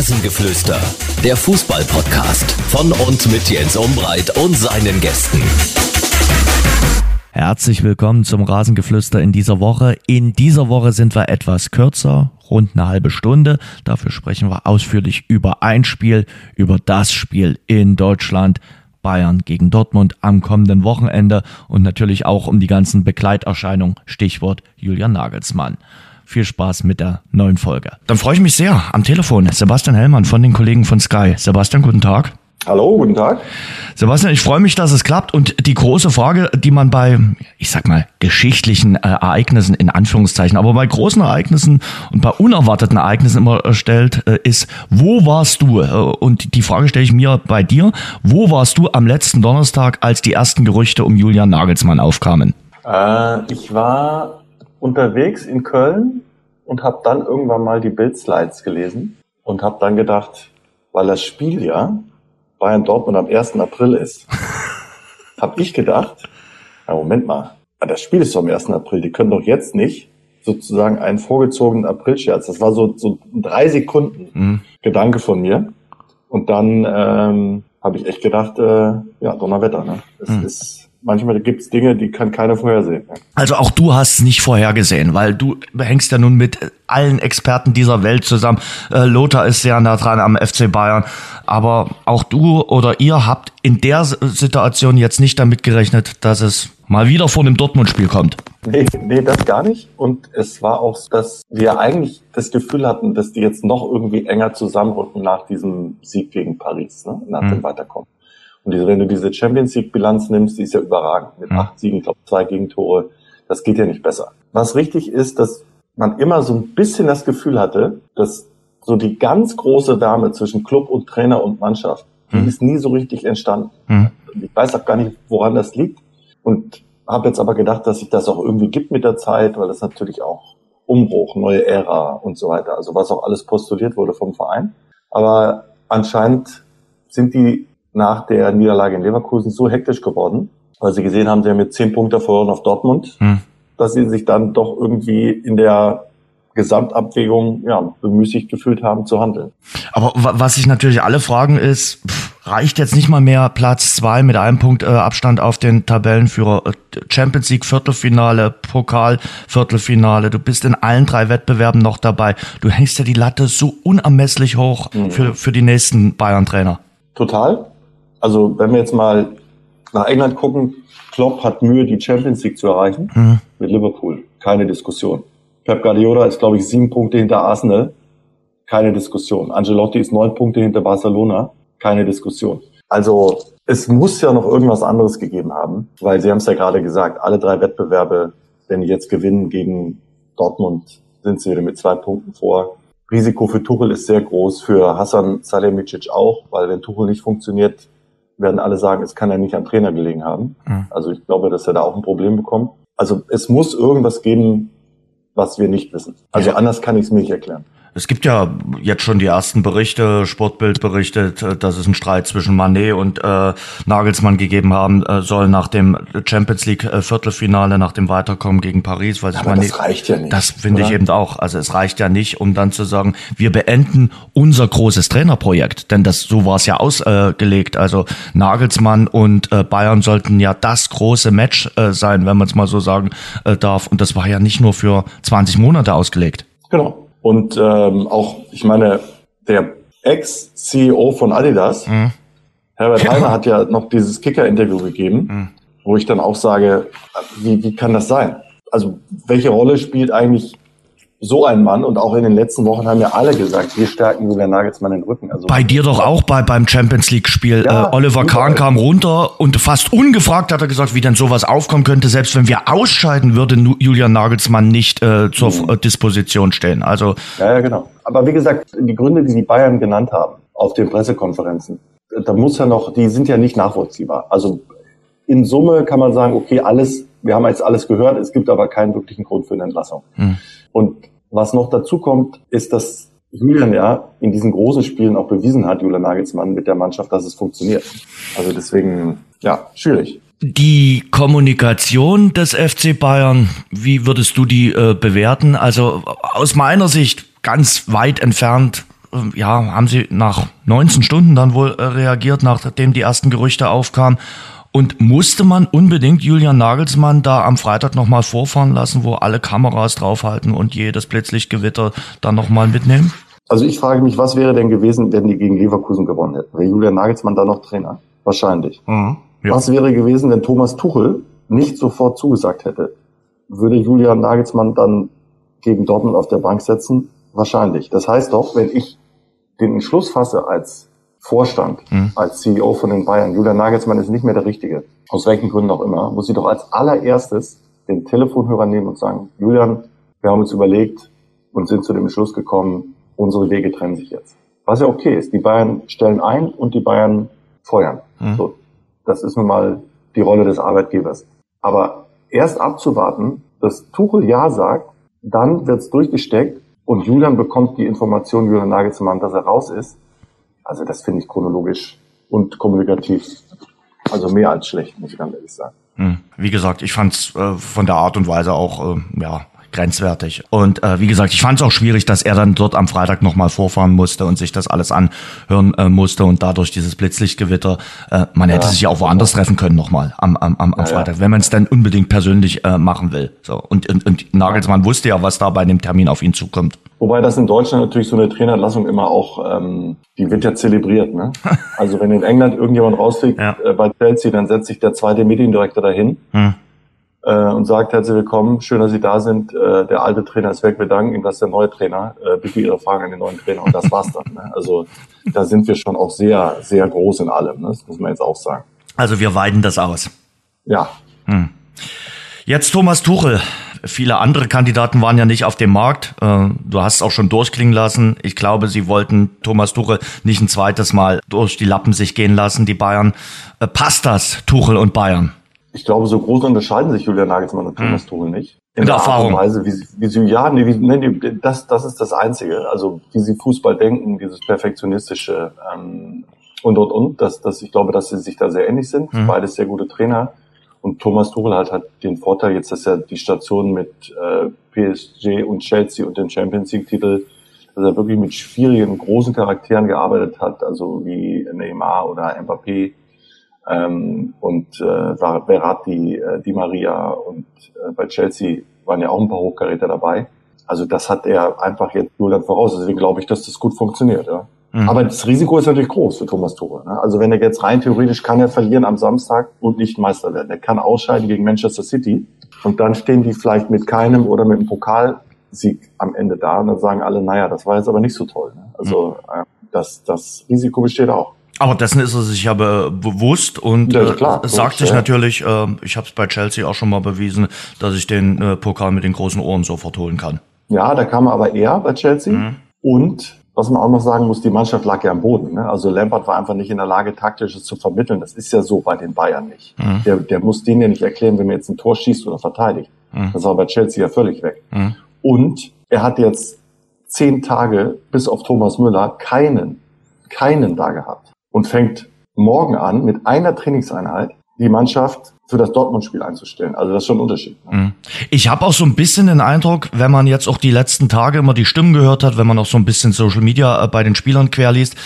Rasengeflüster, der Fußball-Podcast von und mit Jens Umbreit und seinen Gästen. Herzlich willkommen zum Rasengeflüster in dieser Woche. In dieser Woche sind wir etwas kürzer, rund eine halbe Stunde. Dafür sprechen wir ausführlich über ein Spiel, über das Spiel in Deutschland. Bayern gegen Dortmund am kommenden Wochenende und natürlich auch um die ganzen Begleiterscheinungen, Stichwort Julian Nagelsmann. Viel Spaß mit der neuen Folge. Dann freue ich mich sehr am Telefon. Sebastian Hellmann von den Kollegen von Sky. Sebastian, guten Tag. Hallo, guten Tag. Sebastian, ich freue mich, dass es klappt. Und die große Frage, die man bei, ich sag mal, geschichtlichen äh, Ereignissen in Anführungszeichen, aber bei großen Ereignissen und bei unerwarteten Ereignissen immer äh, stellt, äh, ist, wo warst du? Äh, und die Frage stelle ich mir bei dir. Wo warst du am letzten Donnerstag, als die ersten Gerüchte um Julian Nagelsmann aufkamen? Äh, ich war unterwegs in Köln und habe dann irgendwann mal die Bild-Slides gelesen und habe dann gedacht, weil das Spiel ja Bayern Dortmund am 1. April ist, habe ich gedacht, na Moment mal, das Spiel ist doch am 1. April, die können doch jetzt nicht sozusagen einen vorgezogenen Aprilscherz. Das war so, so drei Sekunden mhm. Gedanke von mir. Und dann ähm, habe ich echt gedacht, äh, ja, Donnerwetter, ne? Es mhm. ist manchmal gibt es Dinge, die kann keiner vorhersehen. Also auch du hast es nicht vorhergesehen, weil du hängst ja nun mit allen Experten dieser Welt zusammen. Äh, Lothar ist sehr nah dran am FC Bayern. Aber auch du oder ihr habt in der Situation jetzt nicht damit gerechnet, dass es mal wieder vor einem Dortmund-Spiel kommt. Nee, nee, das gar nicht. Und es war auch, dass wir eigentlich das Gefühl hatten, dass die jetzt noch irgendwie enger zusammenrücken nach diesem Sieg gegen Paris, ne? nach mhm. dem Weiterkommen. Und diese, wenn du diese Champions League-Bilanz nimmst, die ist ja überragend. Mit mhm. acht Siegen, ich glaube zwei Gegentore. Das geht ja nicht besser. Was richtig ist, dass man immer so ein bisschen das Gefühl hatte, dass so die ganz große Wärme zwischen Club und Trainer und Mannschaft, die mhm. ist nie so richtig entstanden. Mhm. Ich weiß auch gar nicht, woran das liegt. Und habe jetzt aber gedacht, dass sich das auch irgendwie gibt mit der Zeit, weil das natürlich auch Umbruch, neue Ära und so weiter, also was auch alles postuliert wurde vom Verein. Aber anscheinend sind die nach der Niederlage in Leverkusen so hektisch geworden, weil sie gesehen haben, sie haben jetzt zehn Punkte verloren auf Dortmund, hm. dass sie sich dann doch irgendwie in der Gesamtabwägung ja, bemüßigt gefühlt haben zu handeln. Aber was sich natürlich alle fragen ist, reicht jetzt nicht mal mehr Platz zwei mit einem Punkt äh, Abstand auf den Tabellenführer äh, Champions League Viertelfinale, Pokal Viertelfinale. Du bist in allen drei Wettbewerben noch dabei. Du hängst ja die Latte so unermesslich hoch mhm. für, für die nächsten Bayern-Trainer. Total. Also wenn wir jetzt mal nach England gucken, Klopp hat Mühe, die Champions League zu erreichen mhm. mit Liverpool. Keine Diskussion. Pep Guardiola ist, glaube ich, sieben Punkte hinter Arsenal. Keine Diskussion. Angelotti ist neun Punkte hinter Barcelona. Keine Diskussion. Also es muss ja noch irgendwas anderes gegeben haben, weil Sie haben es ja gerade gesagt, alle drei Wettbewerbe, wenn die jetzt gewinnen gegen Dortmund, sind sie wieder mit zwei Punkten vor. Risiko für Tuchel ist sehr groß, für Hassan Salihamidzic auch, weil wenn Tuchel nicht funktioniert, werden alle sagen, es kann ja nicht am Trainer gelegen haben. Mhm. Also ich glaube, dass er da auch ein Problem bekommt. Also es muss irgendwas geben, was wir nicht wissen. Also ja. anders kann ich es mir nicht erklären. Es gibt ja jetzt schon die ersten Berichte, Sportbild berichtet, äh, dass es einen Streit zwischen Manet und äh, Nagelsmann gegeben haben äh, soll nach dem Champions League äh, Viertelfinale, nach dem Weiterkommen gegen Paris. Weil Aber Manet, das reicht ja nicht. Das finde ich eben auch. Also es reicht ja nicht, um dann zu sagen, wir beenden unser großes Trainerprojekt. Denn das so war es ja ausgelegt. also Nagelsmann und äh, Bayern sollten ja das große Match äh, sein, wenn man es mal so sagen äh, darf. Und das war ja nicht nur für 20 Monate ausgelegt. Genau. Und ähm, auch, ich meine, der Ex-CEO von Adidas, mhm. Herbert ja. Heiner, hat ja noch dieses Kicker-Interview gegeben, mhm. wo ich dann auch sage, wie, wie kann das sein? Also welche Rolle spielt eigentlich so ein Mann und auch in den letzten Wochen haben ja alle gesagt, wir stärken Julian Nagelsmann den Rücken. Also bei dir doch auch bei beim Champions League Spiel. Ja, äh, Oliver Kahn kam runter und fast ungefragt hat er gesagt, wie denn sowas aufkommen könnte, selbst wenn wir ausscheiden, würde Julian Nagelsmann nicht äh, zur mhm. Disposition stehen. Also ja, ja, genau. Aber wie gesagt, die Gründe, die die Bayern genannt haben auf den Pressekonferenzen, da muss ja noch, die sind ja nicht nachvollziehbar. Also in Summe kann man sagen, okay, alles, wir haben jetzt alles gehört, es gibt aber keinen wirklichen Grund für eine Entlassung. Mhm. Und was noch dazu kommt, ist, dass Julian ja in diesen großen Spielen auch bewiesen hat, Julian Nagelsmann mit der Mannschaft, dass es funktioniert. Also deswegen, ja, schwierig. Die Kommunikation des FC Bayern, wie würdest du die äh, bewerten? Also aus meiner Sicht ganz weit entfernt äh, ja, haben sie nach 19 Stunden dann wohl äh, reagiert, nachdem die ersten Gerüchte aufkamen. Und musste man unbedingt Julian Nagelsmann da am Freitag nochmal vorfahren lassen, wo alle Kameras draufhalten und jedes Blitzlichtgewitter dann nochmal mitnehmen? Also ich frage mich, was wäre denn gewesen, wenn die gegen Leverkusen gewonnen hätten? Wäre Julian Nagelsmann da noch Trainer? Wahrscheinlich. Mhm, ja. Was wäre gewesen, wenn Thomas Tuchel nicht sofort zugesagt hätte? Würde Julian Nagelsmann dann gegen Dortmund auf der Bank setzen? Wahrscheinlich. Das heißt doch, wenn ich den Entschluss fasse als Vorstand, mhm. als CEO von den Bayern, Julian Nagelsmann ist nicht mehr der Richtige, aus welchen Gründen auch immer, muss ich doch als allererstes den Telefonhörer nehmen und sagen, Julian, wir haben uns überlegt und sind zu dem Entschluss gekommen, unsere Wege trennen sich jetzt. Was ja okay ist. Die Bayern stellen ein und die Bayern feuern. Mhm. So, das ist nun mal die Rolle des Arbeitgebers. Aber erst abzuwarten, dass Tuchel Ja sagt, dann wird's durchgesteckt und Julian bekommt die Information, Julian Nagelsmann, dass er raus ist, also das finde ich chronologisch und kommunikativ also mehr als schlecht, muss ich ganz ehrlich sagen. Hm. Wie gesagt, ich fand es äh, von der Art und Weise auch äh, ja grenzwertig. Und äh, wie gesagt, ich fand es auch schwierig, dass er dann dort am Freitag nochmal vorfahren musste und sich das alles anhören äh, musste und dadurch dieses Blitzlichtgewitter. Äh, man hätte ja. sich ja auch woanders treffen können nochmal am, am, am, am ja, Freitag, wenn man es dann unbedingt persönlich äh, machen will. So und, und, und Nagelsmann wusste ja, was da bei dem Termin auf ihn zukommt. Wobei das in Deutschland natürlich so eine Trainerlassung immer auch, ähm, die wird ja zelebriert. Ne? Also wenn in England irgendjemand rausfliegt ja. äh, bei Chelsea, dann setzt sich der zweite Mediendirektor dahin. Hm äh, und sagt herzlich willkommen, schön, dass Sie da sind. Äh, der alte Trainer ist weg, wir danken Ihnen, das ist der neue Trainer. Äh, bitte Ihre Fragen an den neuen Trainer und das war's dann. Ne? Also da sind wir schon auch sehr, sehr groß in allem, ne? das muss man jetzt auch sagen. Also wir weiden das aus. Ja. Hm. Jetzt Thomas Tuchel. Viele andere Kandidaten waren ja nicht auf dem Markt. Äh, du hast es auch schon durchklingen lassen. Ich glaube, sie wollten Thomas Tuchel nicht ein zweites Mal durch die Lappen sich gehen lassen, die Bayern. Äh, passt das, Tuchel und Bayern? Ich glaube, so groß unterscheiden sich Julian Nagelsmann und Thomas hm. Tuchel nicht. In, der, der Erfahrung. Weise, wie sie, wie sie ja, nee, wie, nee, das, das ist das Einzige. Also wie sie Fußball denken, dieses perfektionistische ähm, und und und. Das, das, ich glaube, dass sie sich da sehr ähnlich sind. Mhm. Beides sehr gute Trainer. Und Thomas Tuchel hat, hat den Vorteil jetzt, dass er die Station mit äh, PSG und Chelsea und dem Champions League Titel, dass er wirklich mit schwierigen, großen Charakteren gearbeitet hat, also wie Neymar oder Mbappé ähm, und äh, Verratti, äh, Di Maria und äh, bei Chelsea waren ja auch ein paar Hochkaräter dabei. Also das hat er einfach jetzt nur dann voraus. Deswegen glaube ich, dass das gut funktioniert. Ja. Mhm. Aber das Risiko ist natürlich groß für Thomas Tuchel. Ne? Also wenn er jetzt rein theoretisch kann er verlieren am Samstag und nicht Meister werden. Er kann ausscheiden gegen Manchester City und dann stehen die vielleicht mit keinem oder mit einem Pokalsieg am Ende da und dann sagen alle, naja, das war jetzt aber nicht so toll. Ne? Also mhm. äh, das, das Risiko besteht auch. Aber dessen ist er sich ja bewusst und ja, klar, äh, sagt sich ja. natürlich, äh, ich habe es bei Chelsea auch schon mal bewiesen, dass ich den äh, Pokal mit den großen Ohren sofort holen kann. Ja, da kam er aber eher bei Chelsea. Mhm. Und was man auch noch sagen muss, die Mannschaft lag ja am Boden. Ne? Also Lampard war einfach nicht in der Lage, taktisches zu vermitteln. Das ist ja so bei den Bayern nicht. Mhm. Der, der muss denen ja nicht erklären, wenn man jetzt ein Tor schießt oder verteidigt. Mhm. Das war bei Chelsea ja völlig weg. Mhm. Und er hat jetzt zehn Tage bis auf Thomas Müller keinen, keinen da gehabt und fängt morgen an, mit einer Trainingseinheit die Mannschaft für das Dortmund-Spiel einzustellen. Also das ist schon ein Unterschied. Ne? Mhm. Ich habe auch so ein bisschen den Eindruck, wenn man jetzt auch die letzten Tage immer die Stimmen gehört hat, wenn man auch so ein bisschen Social Media äh, bei den Spielern querliest,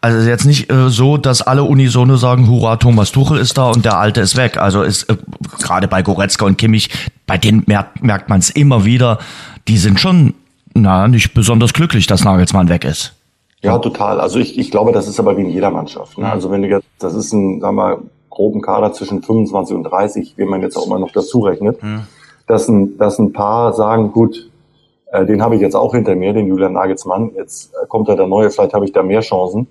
also jetzt nicht äh, so, dass alle unisono sagen, hurra, Thomas Tuchel ist da und der Alte ist weg. Also ist äh, gerade bei Goretzka und Kimmich, bei denen merkt, merkt man es immer wieder, die sind schon na nicht besonders glücklich, dass Nagelsmann weg ist. Ja, total. Also ich, ich glaube, das ist aber wie in jeder Mannschaft. Ne? Also wenn du jetzt, das ist ein, sagen wir, groben Kader zwischen 25 und 30, wie man jetzt auch immer noch dazu rechnet, mhm. dass, ein, dass ein paar sagen, gut, äh, den habe ich jetzt auch hinter mir, den Julian Nagelsmann, jetzt äh, kommt da der Neue, vielleicht habe ich da mehr Chancen.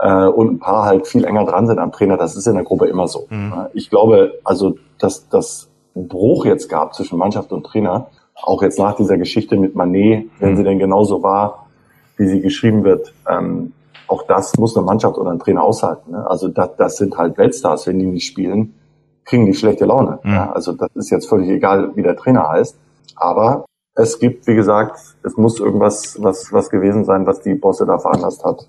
Äh, und ein paar halt viel enger dran sind am Trainer, das ist in der Gruppe immer so. Mhm. Ne? Ich glaube, also, dass das Bruch jetzt gab zwischen Mannschaft und Trainer, auch jetzt nach dieser Geschichte mit Manet, wenn mhm. sie denn genauso war, wie sie geschrieben wird, ähm, auch das muss eine Mannschaft oder ein Trainer aushalten. Ne? Also das, das sind halt Weltstars, wenn die nicht spielen, kriegen die schlechte Laune. Mhm. Ja? Also das ist jetzt völlig egal, wie der Trainer heißt. Aber es gibt, wie gesagt, es muss irgendwas was, was gewesen sein, was die Bosse da veranlasst hat,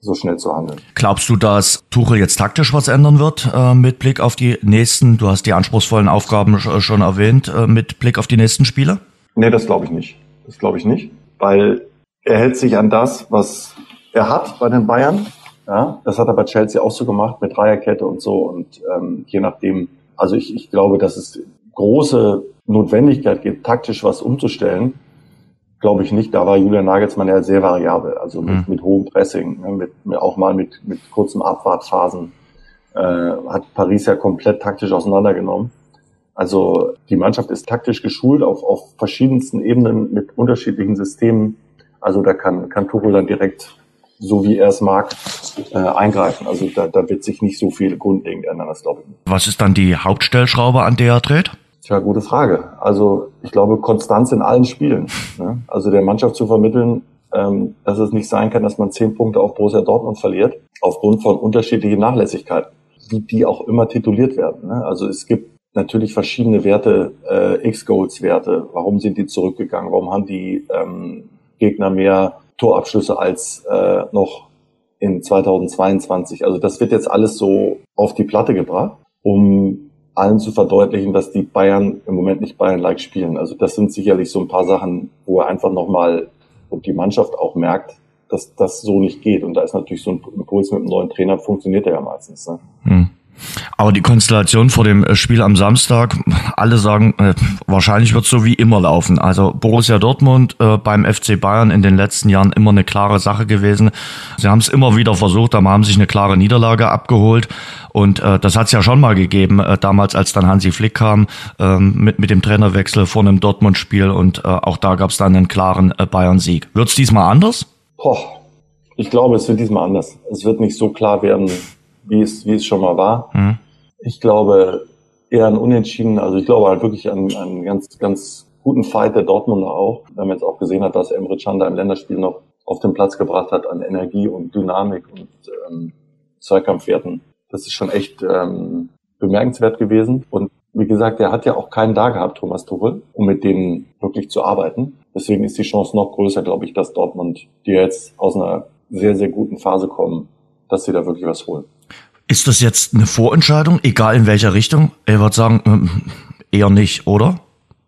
so schnell zu handeln. Glaubst du, dass Tuchel jetzt taktisch was ändern wird äh, mit Blick auf die nächsten, du hast die anspruchsvollen Aufgaben schon erwähnt, äh, mit Blick auf die nächsten Spiele? Nee, das glaube ich nicht. Das glaube ich nicht, weil er hält sich an das, was er hat bei den Bayern, ja, das hat er bei Chelsea auch so gemacht mit Dreierkette und so und ähm, je nachdem, also ich, ich glaube, dass es große Notwendigkeit gibt, taktisch was umzustellen, glaube ich nicht. Da war Julian Nagelsmann ja sehr variabel, also mit, mhm. mit hohem Pressing, ne, mit, mit, auch mal mit, mit kurzen Abwartphasen, äh, hat Paris ja komplett taktisch auseinandergenommen. Also die Mannschaft ist taktisch geschult auf, auf verschiedensten Ebenen mit unterschiedlichen Systemen. Also da kann, kann Tuchel dann direkt, so wie er es mag, äh, eingreifen. Also da, da wird sich nicht so viel grundlegend ändern, das glaube ich. Was ist dann die Hauptstellschraube, an der er dreht? Tja, gute Frage. Also ich glaube, Konstanz in allen Spielen. Ne? Also der Mannschaft zu vermitteln, ähm, dass es nicht sein kann, dass man zehn Punkte auf Borussia Dortmund verliert, aufgrund von unterschiedlichen Nachlässigkeiten, wie die auch immer tituliert werden. Ne? Also es gibt natürlich verschiedene Werte, äh, X-Goals-Werte. Warum sind die zurückgegangen? Warum haben die ähm, Gegner mehr Torabschlüsse als äh, noch in 2022? Also das wird jetzt alles so auf die Platte gebracht, um allen zu verdeutlichen, dass die Bayern im Moment nicht Bayern-like spielen. Also das sind sicherlich so ein paar Sachen, wo er einfach nochmal und die Mannschaft auch merkt, dass das so nicht geht. Und da ist natürlich so ein Impuls mit einem neuen Trainer, funktioniert er ja meistens. Ne? Hm. Aber die Konstellation vor dem äh, Spiel am Samstag, alle sagen, äh, wahrscheinlich wird es so wie immer laufen. Also Borussia Dortmund äh, beim FC Bayern in den letzten Jahren immer eine klare Sache gewesen. Sie haben es immer wieder versucht, aber haben sich eine klare Niederlage abgeholt. Und äh, das hat es ja schon mal gegeben, äh, damals als dann Hansi Flick kam, äh, mit, mit dem Trainerwechsel vor einem Dortmund-Spiel. Und äh, auch da gab es dann einen klaren äh, Bayern-Sieg. Wird es diesmal anders? Poch. Ich glaube, es wird diesmal anders. Es wird nicht so klar werden, wie es, wie es schon mal war. Mhm. Ich glaube eher ein Unentschieden, also ich glaube halt wirklich an einen ganz, ganz guten Fight der Dortmunder auch. Wenn man jetzt auch gesehen hat, dass Emre Can da im Länderspiel noch auf den Platz gebracht hat an Energie und Dynamik und ähm, Zweikampfwerten. Das ist schon echt ähm, bemerkenswert gewesen. Und wie gesagt, er hat ja auch keinen da gehabt, Thomas Tuchel, um mit denen wirklich zu arbeiten. Deswegen ist die Chance noch größer, glaube ich, dass Dortmund, die jetzt aus einer sehr, sehr guten Phase kommen, dass sie da wirklich was holen. Ist das jetzt eine Vorentscheidung, egal in welcher Richtung? Ich würde sagen, ähm, eher nicht, oder?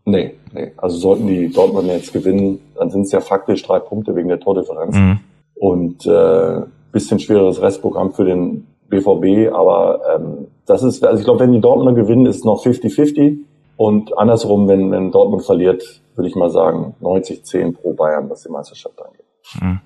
Nee, nee. Also sollten die Dortmund jetzt gewinnen, dann sind es ja faktisch drei Punkte wegen der Tordifferenz. Mhm. Und äh, bisschen schwereres Restprogramm für den BVB, aber ähm, das ist, also ich glaube, wenn die Dortmunder gewinnen, ist noch 50-50. Und andersrum, wenn, wenn Dortmund verliert, würde ich mal sagen, 90-10 pro Bayern, was die Meisterschaft angeht. Mhm.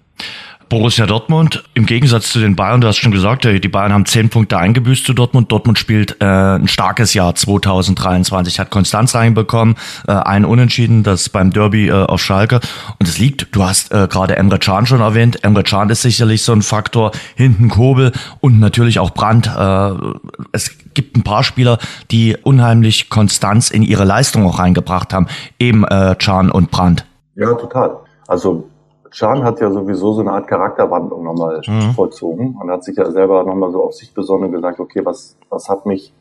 Borussia Dortmund, im Gegensatz zu den Bayern, du hast schon gesagt, die Bayern haben zehn Punkte eingebüßt zu Dortmund. Dortmund spielt äh, ein starkes Jahr 2023, hat Konstanz reinbekommen, äh, ein Unentschieden, das beim Derby äh, auf Schalke. Und es liegt, du hast äh, gerade Emre Can schon erwähnt, Emre Can ist sicherlich so ein Faktor, hinten Kobel und natürlich auch Brandt. Äh, es gibt ein paar Spieler, die unheimlich Konstanz in ihre Leistung auch reingebracht haben, eben äh, Can und Brandt. Ja, total. Also Can hat ja sowieso so eine Art Charakterwandlung nochmal mhm. vollzogen und hat sich ja selber nochmal so auf sich besonnen und gesagt, okay, was, was hat mich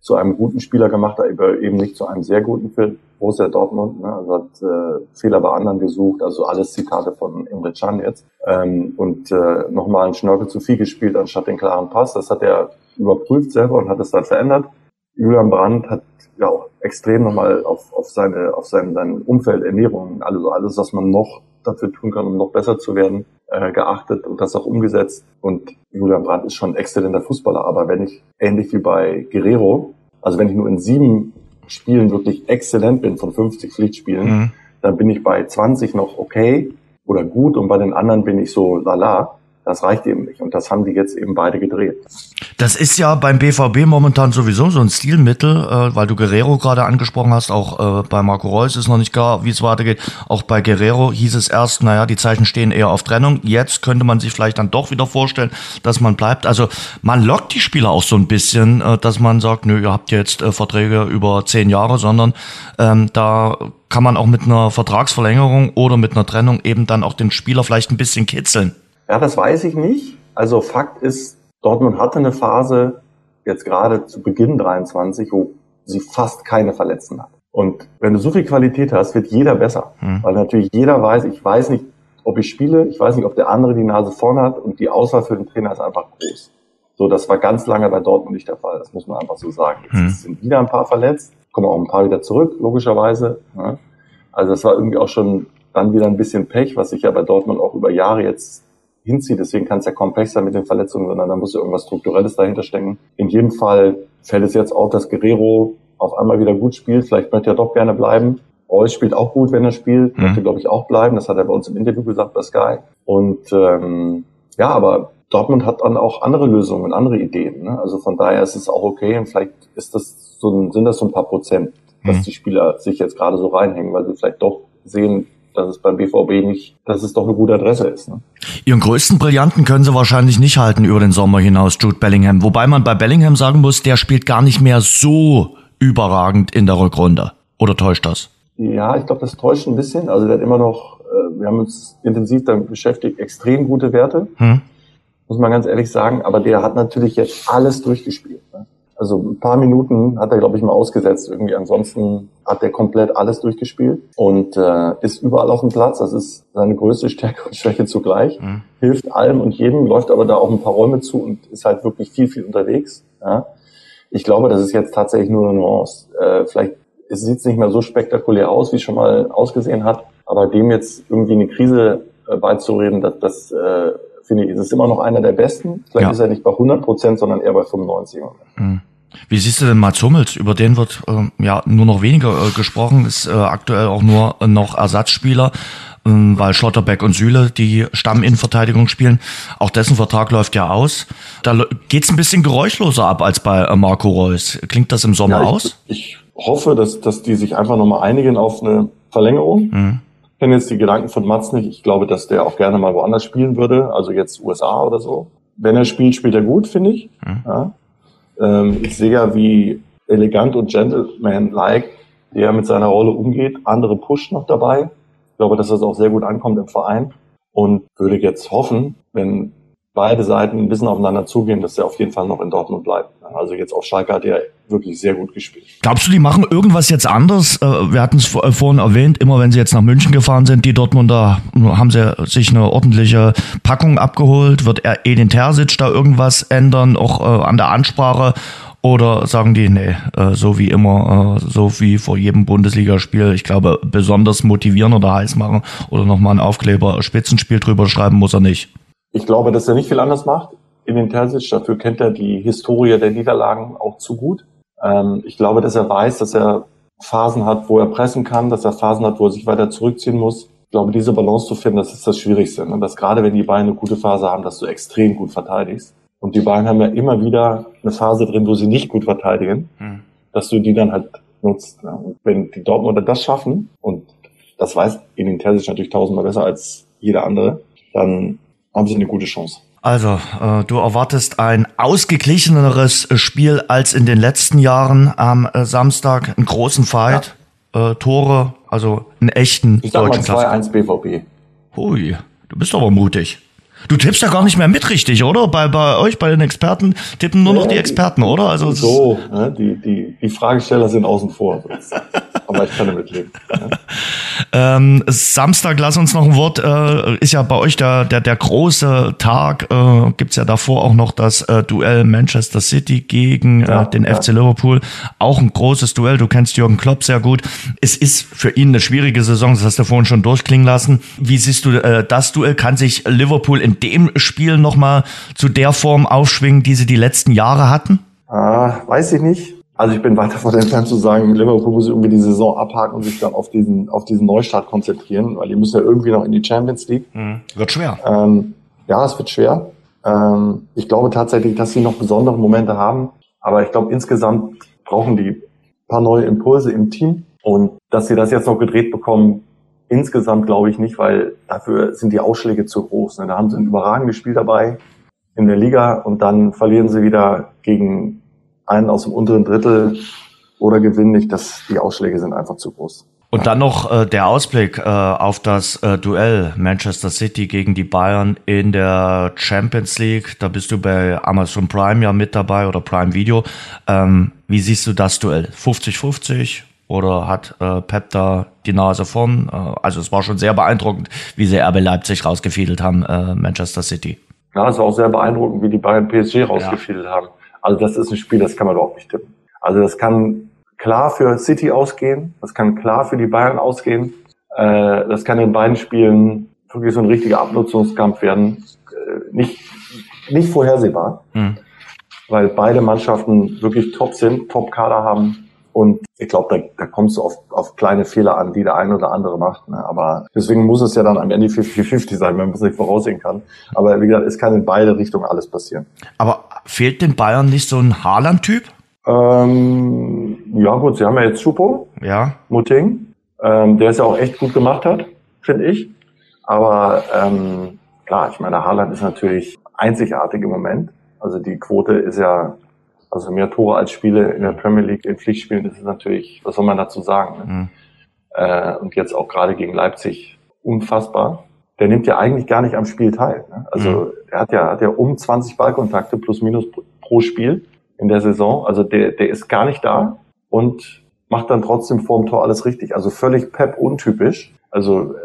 zu einem guten Spieler gemacht, aber eben nicht zu einem sehr guten für Borussia Dortmund. Ne? Also hat äh, Fehler bei anderen gesucht, also alles Zitate von Imre Can jetzt. Ähm, und äh, nochmal einen Schnörkel zu viel gespielt, anstatt den klaren Pass. Das hat er überprüft selber und hat es dann verändert. Julian Brandt hat ja auch extrem nochmal auf, auf seine, auf sein, sein Umfeld, Ernährung, also alles, was man noch dafür tun kann, um noch besser zu werden, äh, geachtet und das auch umgesetzt. Und Julian Brandt ist schon ein exzellenter Fußballer. Aber wenn ich, ähnlich wie bei Guerrero, also wenn ich nur in sieben Spielen wirklich exzellent bin von 50 Pflichtspielen, mhm. dann bin ich bei 20 noch okay oder gut und bei den anderen bin ich so lala. Das reicht eben nicht. Und das haben die jetzt eben beide gedreht. Das ist ja beim BVB momentan sowieso so ein Stilmittel, äh, weil du Guerrero gerade angesprochen hast. Auch äh, bei Marco Reus ist noch nicht klar, wie es weitergeht. Auch bei Guerrero hieß es erst, naja, die Zeichen stehen eher auf Trennung. Jetzt könnte man sich vielleicht dann doch wieder vorstellen, dass man bleibt. Also man lockt die Spieler auch so ein bisschen, äh, dass man sagt, nö, ihr habt jetzt äh, Verträge über zehn Jahre, sondern ähm, da kann man auch mit einer Vertragsverlängerung oder mit einer Trennung eben dann auch den Spieler vielleicht ein bisschen kitzeln. Ja, das weiß ich nicht. Also Fakt ist, Dortmund hatte eine Phase, jetzt gerade zu Beginn 23, wo sie fast keine Verletzten hat. Und wenn du so viel Qualität hast, wird jeder besser. Hm. Weil natürlich jeder weiß, ich weiß nicht, ob ich spiele, ich weiß nicht, ob der andere die Nase vorn hat und die Auswahl für den Trainer ist einfach groß. So, das war ganz lange bei Dortmund nicht der Fall. Das muss man einfach so sagen. Jetzt hm. sind wieder ein paar verletzt, kommen auch ein paar wieder zurück, logischerweise. Also das war irgendwie auch schon dann wieder ein bisschen Pech, was sich ja bei Dortmund auch über Jahre jetzt hinzieht. Deswegen kann es ja komplex sein mit den Verletzungen, sondern da muss ja irgendwas Strukturelles dahinter stecken. In jedem Fall fällt es jetzt auf, dass Guerrero auf einmal wieder gut spielt. Vielleicht möchte er doch gerne bleiben. Reus spielt auch gut, wenn er spielt. Mhm. Möchte, glaube ich, auch bleiben. Das hat er bei uns im Interview gesagt bei Sky. Und ähm, ja, aber Dortmund hat dann auch andere Lösungen, andere Ideen. Ne? Also von daher ist es auch okay. Und vielleicht ist das so ein, sind das so ein paar Prozent, dass mhm. die Spieler sich jetzt gerade so reinhängen, weil sie vielleicht doch sehen, dass es beim BVB nicht, dass es doch eine gute Adresse ist. Ne? Ihren größten Brillanten können sie wahrscheinlich nicht halten über den Sommer hinaus, Jude Bellingham. Wobei man bei Bellingham sagen muss, der spielt gar nicht mehr so überragend in der Rückrunde. Oder täuscht das? Ja, ich glaube, das täuscht ein bisschen. Also der hat immer noch, äh, wir haben uns intensiv damit beschäftigt, extrem gute Werte. Hm. Muss man ganz ehrlich sagen. Aber der hat natürlich jetzt alles durchgespielt. Ne? Also ein paar Minuten hat er, glaube ich, mal ausgesetzt irgendwie. Ansonsten hat er komplett alles durchgespielt und äh, ist überall auf dem Platz. Das ist seine größte Stärke und Schwäche zugleich. Mhm. Hilft allem und jedem, läuft aber da auch ein paar Räume zu und ist halt wirklich viel, viel unterwegs. Ja. Ich glaube, das ist jetzt tatsächlich nur eine Nuance. Äh, vielleicht sieht es nicht mehr so spektakulär aus, wie es schon mal ausgesehen hat. Aber dem jetzt irgendwie eine Krise äh, beizureden, das, das äh, finde ich, ist es immer noch einer der besten. Vielleicht ja. ist er nicht bei 100 Prozent, sondern eher bei 95. Mhm. Wie siehst du denn Mats Hummels? Über den wird äh, ja nur noch weniger äh, gesprochen, ist äh, aktuell auch nur noch Ersatzspieler, äh, weil Schlotterbeck und Süle die Stamminnenverteidigung spielen. Auch dessen Vertrag läuft ja aus. Da geht's ein bisschen geräuschloser ab als bei äh, Marco Reus. Klingt das im Sommer ja, ich, aus? Ich hoffe, dass, dass die sich einfach nochmal einigen auf eine Verlängerung. Mhm. Ich kenne jetzt die Gedanken von Mats nicht. Ich glaube, dass der auch gerne mal woanders spielen würde, also jetzt USA oder so. Wenn er spielt, spielt er gut, finde ich. Mhm. Ja. Ähm, ich sehe ja, wie elegant und gentleman-like der mit seiner Rolle umgeht. Andere pushen noch dabei. Ich glaube, dass das auch sehr gut ankommt im Verein und würde jetzt hoffen, wenn beide Seiten ein bisschen aufeinander zugehen, dass er auf jeden Fall noch in Dortmund bleibt. Also jetzt auf Schalke hat er wirklich sehr gut gespielt. Glaubst du, die machen irgendwas jetzt anders? Äh, wir hatten es äh, vorhin erwähnt, immer wenn sie jetzt nach München gefahren sind, die Dortmunder, haben sie sich eine ordentliche Packung abgeholt. Wird er Edin Terzic da irgendwas ändern, auch äh, an der Ansprache? Oder sagen die, nee, so wie immer, so wie vor jedem Bundesligaspiel, ich glaube, besonders motivieren oder heiß machen oder nochmal einen Aufkleber Spitzenspiel drüber schreiben muss er nicht? Ich glaube, dass er nicht viel anders macht in den Terzic. Dafür kennt er die Historie der Niederlagen auch zu gut. Ähm, ich glaube, dass er weiß, dass er Phasen hat, wo er pressen kann, dass er Phasen hat, wo er sich weiter zurückziehen muss. Ich glaube, diese Balance zu finden, das ist das Schwierigste. Ne? Dass gerade wenn die Bayern eine gute Phase haben, dass du extrem gut verteidigst. Und die Bayern haben ja immer wieder eine Phase drin, wo sie nicht gut verteidigen, hm. dass du die dann halt nutzt. Ne? Und wenn die Dortmunder das schaffen, und das weiß Edin Terzic natürlich tausendmal besser als jeder andere, dann haben sie eine gute Chance. Also, äh, du erwartest ein ausgeglicheneres Spiel als in den letzten Jahren am äh, Samstag, einen großen Fight, ja. äh, Tore, also einen echten ich deutschen Klasse. 2-1 BVB. Hui, du bist aber mutig. Du tippst ja gar nicht mehr mit richtig, oder? Bei, bei euch, bei den Experten, tippen nur noch die Experten, oder? Also so, ne? die, die, die Fragesteller sind außen vor. Aber ich kann damit leben. Ne? ähm, Samstag, lass uns noch ein Wort, äh, ist ja bei euch der, der, der große Tag. Äh, Gibt ja davor auch noch das äh, Duell Manchester City gegen äh, ja, den ja. FC Liverpool. Auch ein großes Duell. Du kennst Jürgen Klopp sehr gut. Es ist für ihn eine schwierige Saison, das hast du vorhin schon durchklingen lassen. Wie siehst du äh, das Duell? Kann sich Liverpool in dem Spiel nochmal zu der Form aufschwingen, die sie die letzten Jahre hatten? Ah, weiß ich nicht. Also ich bin weiter von entfernt zu sagen, Liverpool muss irgendwie die Saison abhaken und sich dann auf diesen, auf diesen Neustart konzentrieren, weil die müssen ja irgendwie noch in die Champions League. Mhm. Wird schwer. Ähm, ja, es wird schwer. Ähm, ich glaube tatsächlich, dass sie noch besondere Momente haben, aber ich glaube insgesamt brauchen die paar neue Impulse im Team und dass sie das jetzt noch gedreht bekommen, insgesamt glaube ich nicht, weil dafür sind die Ausschläge zu groß. Ne? Da haben sie ein überragendes Spiel dabei in der Liga und dann verlieren sie wieder gegen einen aus dem unteren Drittel oder gewinnen nicht, dass die Ausschläge sind einfach zu groß. Und dann noch äh, der Ausblick äh, auf das äh, Duell Manchester City gegen die Bayern in der Champions League. Da bist du bei Amazon Prime ja mit dabei oder Prime Video. Ähm, wie siehst du das Duell? 50-50 oder hat äh, Pep da die Nase vorn? Äh, also es war schon sehr beeindruckend, wie sie RB Leipzig rausgefiedelt haben, äh, Manchester City. Ja, es war auch sehr beeindruckend, wie die Bayern PSG rausgefiedelt ja. haben. Also das ist ein Spiel, das kann man überhaupt nicht tippen. Also das kann klar für City ausgehen, das kann klar für die Bayern ausgehen. Äh, das kann in beiden Spielen wirklich so ein richtiger Abnutzungskampf werden. nicht, nicht vorhersehbar, mhm. weil beide Mannschaften wirklich top sind, top Kader haben. Und ich glaube, da, da kommst du auf, auf kleine Fehler an, die der eine oder andere macht. Ne? Aber deswegen muss es ja dann am Ende 50-50 sein, wenn man es nicht voraussehen kann. Aber wie gesagt, es kann in beide Richtungen alles passieren. Aber fehlt den Bayern nicht so ein Haaland-Typ? Ähm, ja gut, sie haben ja jetzt Schupo, ja. Muting, ähm, der es ja auch echt gut gemacht hat, finde ich. Aber ähm, klar, ich meine, Haaland ist natürlich einzigartig im Moment. Also die Quote ist ja, also mehr Tore als Spiele in der Premier League in Pflichtspielen, das ist natürlich, was soll man dazu sagen? Ne? Mhm. Äh, und jetzt auch gerade gegen Leipzig unfassbar. Der nimmt ja eigentlich gar nicht am Spiel teil. Ne? Also mhm. er hat ja, hat ja um 20 Ballkontakte plus minus pro Spiel in der Saison. Also der, der ist gar nicht da und macht dann trotzdem vorm Tor alles richtig. Also völlig Pep untypisch. Also äh,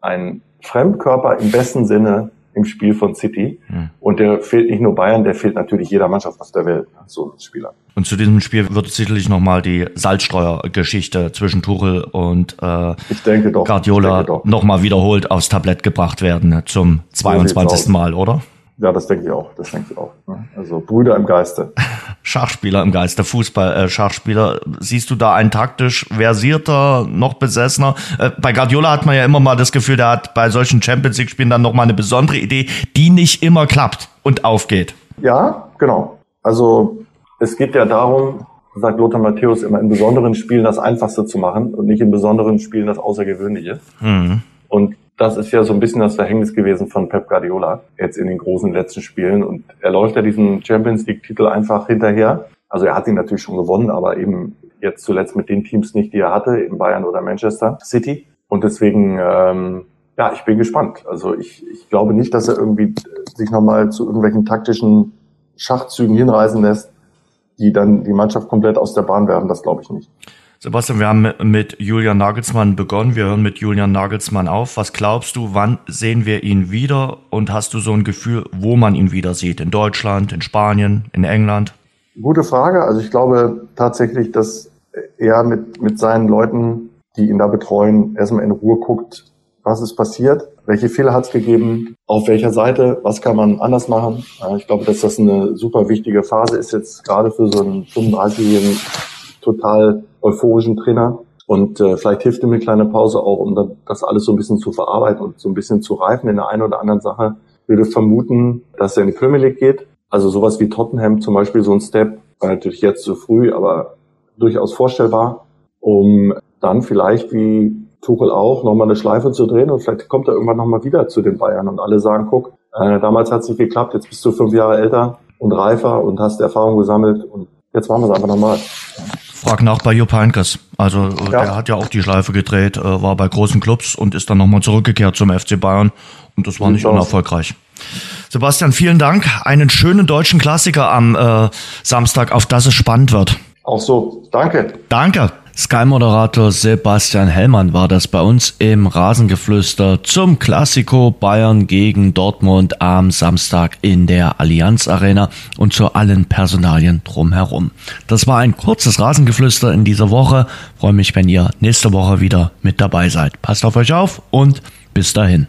ein Fremdkörper im besten Sinne im Spiel von City. Mhm. Und der fehlt nicht nur Bayern, der fehlt natürlich jeder Mannschaft aus der Welt, so ein Spieler. Und zu diesem Spiel wird sicherlich nochmal die Salzstreuer-Geschichte zwischen Tuchel und äh, ich denke doch, Guardiola nochmal wiederholt aufs Tablett gebracht werden zum 22. Mal, oder? Ja, das denke ich auch. Das denke ich auch. Ne? Also Brüder im Geiste. Schachspieler im Geiste, Fußball-Schachspieler. Äh, Siehst du da einen taktisch versierter, noch besessener? Äh, bei Guardiola hat man ja immer mal das Gefühl, der hat bei solchen Champions League-Spielen dann nochmal eine besondere Idee, die nicht immer klappt und aufgeht. Ja, genau. Also es geht ja darum, sagt Lothar Matthäus immer, in besonderen Spielen das Einfachste zu machen und nicht in besonderen Spielen das Außergewöhnliche. Mhm. Und das ist ja so ein bisschen das Verhängnis gewesen von Pep Guardiola jetzt in den großen letzten Spielen. Und er läuft ja diesen Champions League-Titel einfach hinterher. Also er hat ihn natürlich schon gewonnen, aber eben jetzt zuletzt mit den Teams nicht, die er hatte, in Bayern oder Manchester City. Und deswegen, ähm, ja, ich bin gespannt. Also ich, ich glaube nicht, dass er irgendwie sich nochmal zu irgendwelchen taktischen Schachzügen hinreisen lässt, die dann die Mannschaft komplett aus der Bahn werfen. Das glaube ich nicht. Sebastian, wir haben mit Julian Nagelsmann begonnen. Wir hören mit Julian Nagelsmann auf. Was glaubst du, wann sehen wir ihn wieder? Und hast du so ein Gefühl, wo man ihn wieder sieht? In Deutschland, in Spanien, in England? Gute Frage. Also ich glaube tatsächlich, dass er mit, mit seinen Leuten, die ihn da betreuen, erstmal in Ruhe guckt, was ist passiert, welche Fehler hat es gegeben, auf welcher Seite, was kann man anders machen. Ich glaube, dass das eine super wichtige Phase ist jetzt gerade für so einen 35-jährigen total euphorischen Trainer. Und äh, vielleicht hilft ihm eine kleine Pause auch, um das alles so ein bisschen zu verarbeiten und so ein bisschen zu reifen in der einen oder anderen Sache. Würde vermuten, dass er in die Premier League geht. Also sowas wie Tottenham zum Beispiel, so ein Step, war natürlich jetzt zu früh, aber durchaus vorstellbar, um dann vielleicht wie Tuchel auch nochmal eine Schleife zu drehen und vielleicht kommt er irgendwann nochmal wieder zu den Bayern und alle sagen, guck, äh, damals hat es nicht geklappt, jetzt bist du fünf Jahre älter und reifer und hast Erfahrung gesammelt und jetzt machen wir es einfach nochmal. Frag nach bei Jupp Heynckes. Also äh, ja. der hat ja auch die Schleife gedreht, äh, war bei großen Clubs und ist dann nochmal zurückgekehrt zum FC Bayern. Und das war nicht unerfolgreich. Sebastian, vielen Dank. Einen schönen deutschen Klassiker am äh, Samstag, auf das es spannend wird. Auch so. Danke. Danke. Sky-Moderator Sebastian Hellmann war das bei uns im Rasengeflüster zum Klassiko Bayern gegen Dortmund am Samstag in der Allianz Arena und zu allen Personalien drumherum. Das war ein kurzes Rasengeflüster in dieser Woche. Freue mich, wenn ihr nächste Woche wieder mit dabei seid. Passt auf euch auf und bis dahin.